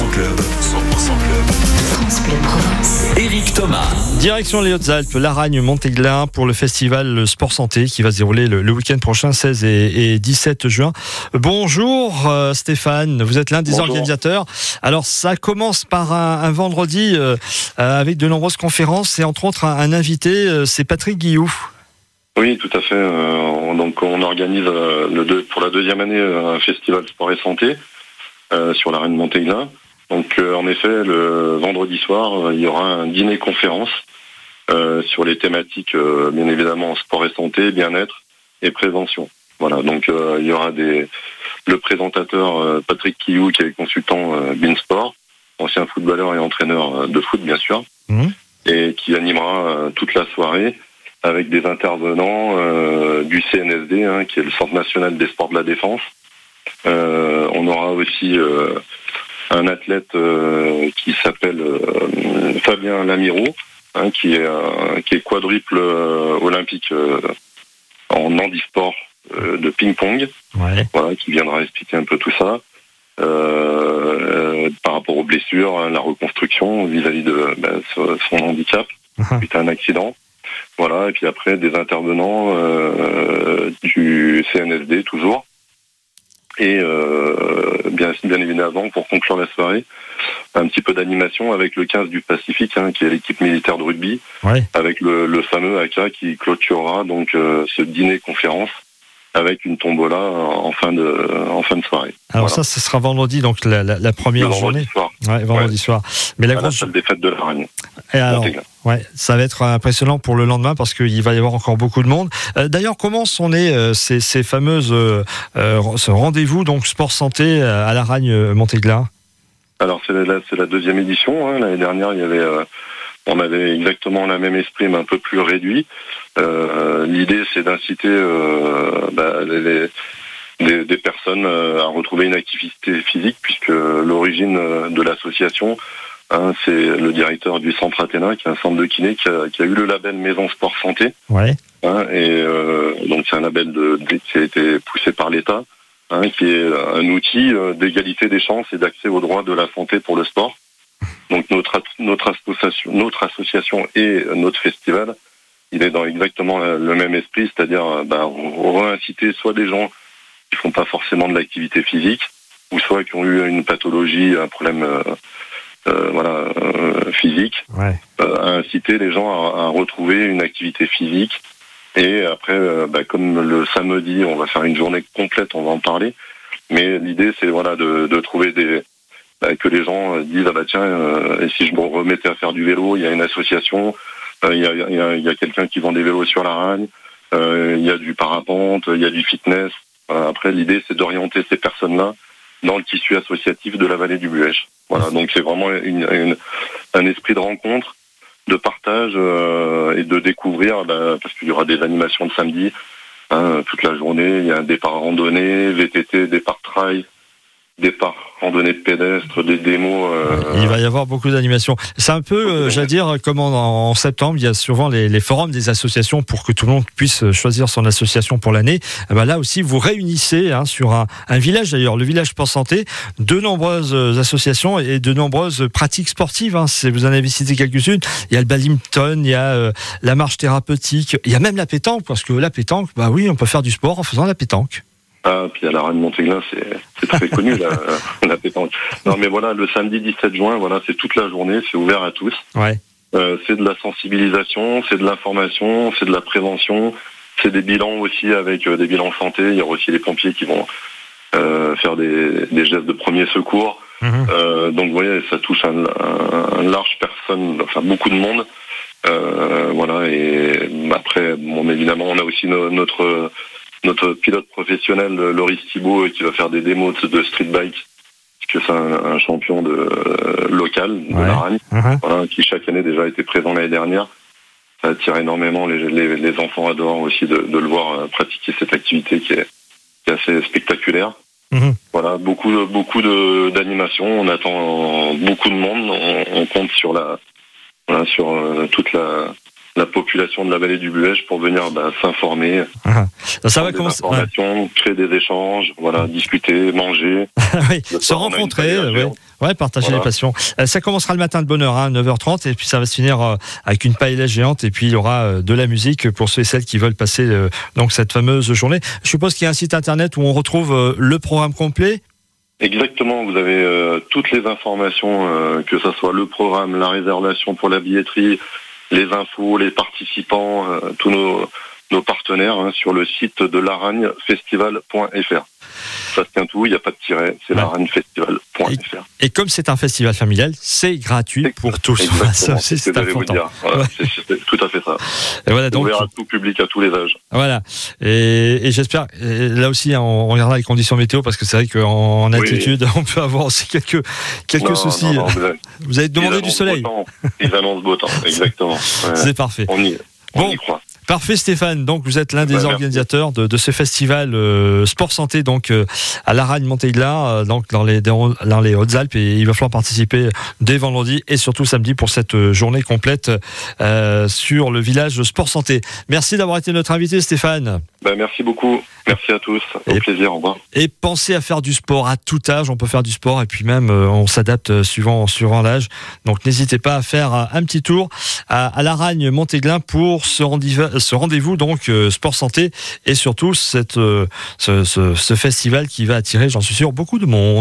100% Club. 100% Club. France Bleu Provence. Eric Thomas. Direction les Hautes-Alpes, Laragne, Montéglin pour le festival Sport Santé qui va se dérouler le, le week-end prochain, 16 et, et 17 juin. Bonjour euh, Stéphane, vous êtes l'un des Bonjour. organisateurs. Alors ça commence par un, un vendredi euh, euh, avec de nombreuses conférences et entre autres un, un invité, euh, c'est Patrick Guillou. Oui, tout à fait. Euh, on- donc on organise euh, le deux- pour la deuxième année euh, un festival sport et santé euh, sur la Reine Montéglin. Donc euh, en effet, le vendredi soir, euh, il y aura un dîner conférence euh, sur les thématiques, euh, bien évidemment, sport et santé, bien-être et prévention. Voilà. Donc euh, il y aura des le présentateur euh, Patrick Quillou, qui est consultant euh, Beansport, ancien footballeur et entraîneur de foot, bien sûr, Mhm. et qui animera toute la soirée avec des intervenants euh, du CNSD, hein, qui est le Centre national des sports de la défense. Euh, on aura aussi euh, un athlète euh, qui s'appelle euh, Fabien Lamiro, hein, qui, est, un- qui est quadruple euh, olympique euh, en handisport euh, de ping-pong Ouais. voilà, qui viendra expliquer un peu tout ça. euh, par rapport aux blessures, hein, la reconstruction vis-à-vis de ben, son son handicap suite à un accident. Voilà, et puis après des intervenants euh, du CNSD toujours. Et euh, bien, bien évidemment, pour conclure la soirée, un petit peu d'animation avec le 15 du Pacifique, hein, qui est l'équipe militaire de rugby, Ouais. avec le, le fameux AK qui clôturera donc euh, ce dîner conférence avec une tombola en fin de en fin de soirée. Alors Voilà. ça, ce sera vendredi, donc la, la- la Le première vendredi journée. soir, Ouais, vendredi soir. Mais la à la grosse, salle des fêtes de la Reine. Et alors, ouais, ça va être impressionnant pour le lendemain parce qu'il va y avoir encore beaucoup de monde. Euh, D'ailleurs, comment sont nées euh, ces, ces fameuses euh, ce rendez-vous donc sport santé à la Ragne Montéglin Alors c'est la, la deuxième édition. hein. L'année dernière, il y avait, on avait exactement le même esprit, mais un peu plus réduit. L'idée, c'est d'inciter bah, les- les- des, des personnes euh, à retrouver une activité physique, puisque l'origine euh, de l'association, hein, c'est le directeur du centre Athéna, qui est un centre de kiné, qui a, qui a eu le label Maison Sport Santé. Ouais. Hein, et euh, donc c'est un label de, de- qui a été poussé par l'État, hein, qui est un outil euh, d'égalité des chances et d'accès aux droits de la santé pour le sport. Donc notre notre association, notre association et notre festival, il est dans exactement le même esprit, c'est-à-dire ben, réinciter soit des gens qui font pas forcément de l'activité physique, ou soit qui ont eu une pathologie, un problème euh, voilà euh, physique, Ouais. euh, à inciter les gens à, à retrouver une activité physique. Et après, euh, bah, comme le samedi, on va faire une journée complète, on va en parler. Mais l'idée, c'est voilà de, de trouver des bah, que les gens euh, disent ah bah tiens, euh, et si je me remettais à faire du vélo, il y a une association, euh, il y a, il y a, il y a quelqu'un qui vend des vélos sur la Ragne, euh, il y a du parapente, il y a du fitness. Après, l'idée, c'est d'orienter ces personnes-là dans le tissu associatif de la vallée du Buèche. Voilà, donc c'est vraiment un esprit de rencontre, de partage euh, et de découvrir, bah, parce qu'il y aura des animations de samedi hein, toute la journée. Il y a un départ randonnée, VTT, départ trail, départ randonnée de pédestre, des démos. euh, Il va y avoir beaucoup d'animations. C'est un peu, euh, j'allais dire, comme en, septembre, il y a souvent les, forums des associations pour que tout le monde puisse choisir son association pour l'année. Eh ben là aussi, vous réunissez hein, sur un, village d'ailleurs, le village Sport Santé, de nombreuses associations et de nombreuses pratiques sportives. Hein. Vous en avez cité quelques-unes. Il y a le badminton, il y a euh, la marche thérapeutique, il y a même la pétanque, parce que la pétanque, bah oui, on peut faire du sport en faisant la pétanque. Ah, puis à la Reine Montéglin, c'est très connu la, la pétanque. Non, mais voilà, le samedi 17 juin, voilà, c'est toute la journée, c'est ouvert à tous. Ouais. Euh, c'est de la sensibilisation, c'est de l'information, c'est de la prévention, c'est des bilans aussi avec euh, des bilans santé. Il y aura aussi les pompiers qui vont euh, faire des, des gestes de premier secours. Mhm. Euh, donc vous voyez, ça touche un, un- un large personne, enfin beaucoup de monde. Euh, voilà, et après, bon, évidemment, on a aussi no- notre notre pilote professionnel, Loris Thibault, qui va faire des démos de, street bike, puisque c'est un, un champion de euh, local de Ouais. la Ragne Mhm. voilà, qui chaque année déjà été présent l'année dernière. Ça attire énormément les, les, les enfants adorent aussi de, de le voir euh, pratiquer cette activité qui est, qui est assez spectaculaire. Mhm. Voilà, beaucoup beaucoup de d'animations. On attend beaucoup de monde. On, on compte sur la voilà, sur euh, toute la la population de la vallée du Buège pour venir bah, s'informer, Ah. Ça va commencer. ouais. créer des échanges, voilà, discuter, manger. oui, Le se rencontrer, ouais. partager Voilà. les passions. Euh, ça commencera le matin de bonne heure, hein, 9h30, et puis ça va se finir euh, avec une paella géante, et puis il y aura euh, de la musique pour ceux et celles qui veulent passer donc cette fameuse journée. Je suppose qu'il y a un site internet où on retrouve le programme complet? Exactement, vous avez toutes les informations, que ce soit le programme, la réservation pour la billetterie, les infos, les participants, euh, tous nos, partenaires hein, sur le site de laragnefestival.fr. Ça se tient tout, il n'y a pas de tiret, c'est Ouais. laragnefestival.fr. Et comme c'est un festival familial, c'est gratuit pour tous. C'est ce important. Voilà, Ouais. c'est- tout à fait ça. Et voilà, donc, Ouvert à tout public, à tous les âges. Voilà. Et, et j'espère, et là aussi, hein, on regardera les conditions météo parce que c'est vrai qu'en en Oui. altitude, on peut avoir aussi quelques, quelques Non, soucis. non, non, vous avez- Vous avez demandé du soleil. Ils annoncent beau temps, exactement. Ouais, C'est parfait. on y, on Bon. y croit. Parfait Stéphane, donc vous êtes l'un des organisateurs de, de ce festival euh, Sport Santé donc euh, à Laragne Montéglin euh, donc dans les dans les Hautes-Alpes et il va falloir participer dès vendredi et surtout samedi pour cette journée complète sur le village Sport Santé. Merci d'avoir été notre invité Stéphane. Ben, merci beaucoup. Merci à tous. Au Et- plaisir. Au revoir. Et pensez à faire du sport à tout âge, on peut faire du sport et puis même on s'adapte suivant suivant l'âge. Donc n'hésitez pas à faire un petit tour à, à Laragne Montéglin pour ce rendez-vous ce rendez-vous donc euh, sport santé et surtout euh, ce festival qui va attirer, j'en suis sûr, beaucoup de monde.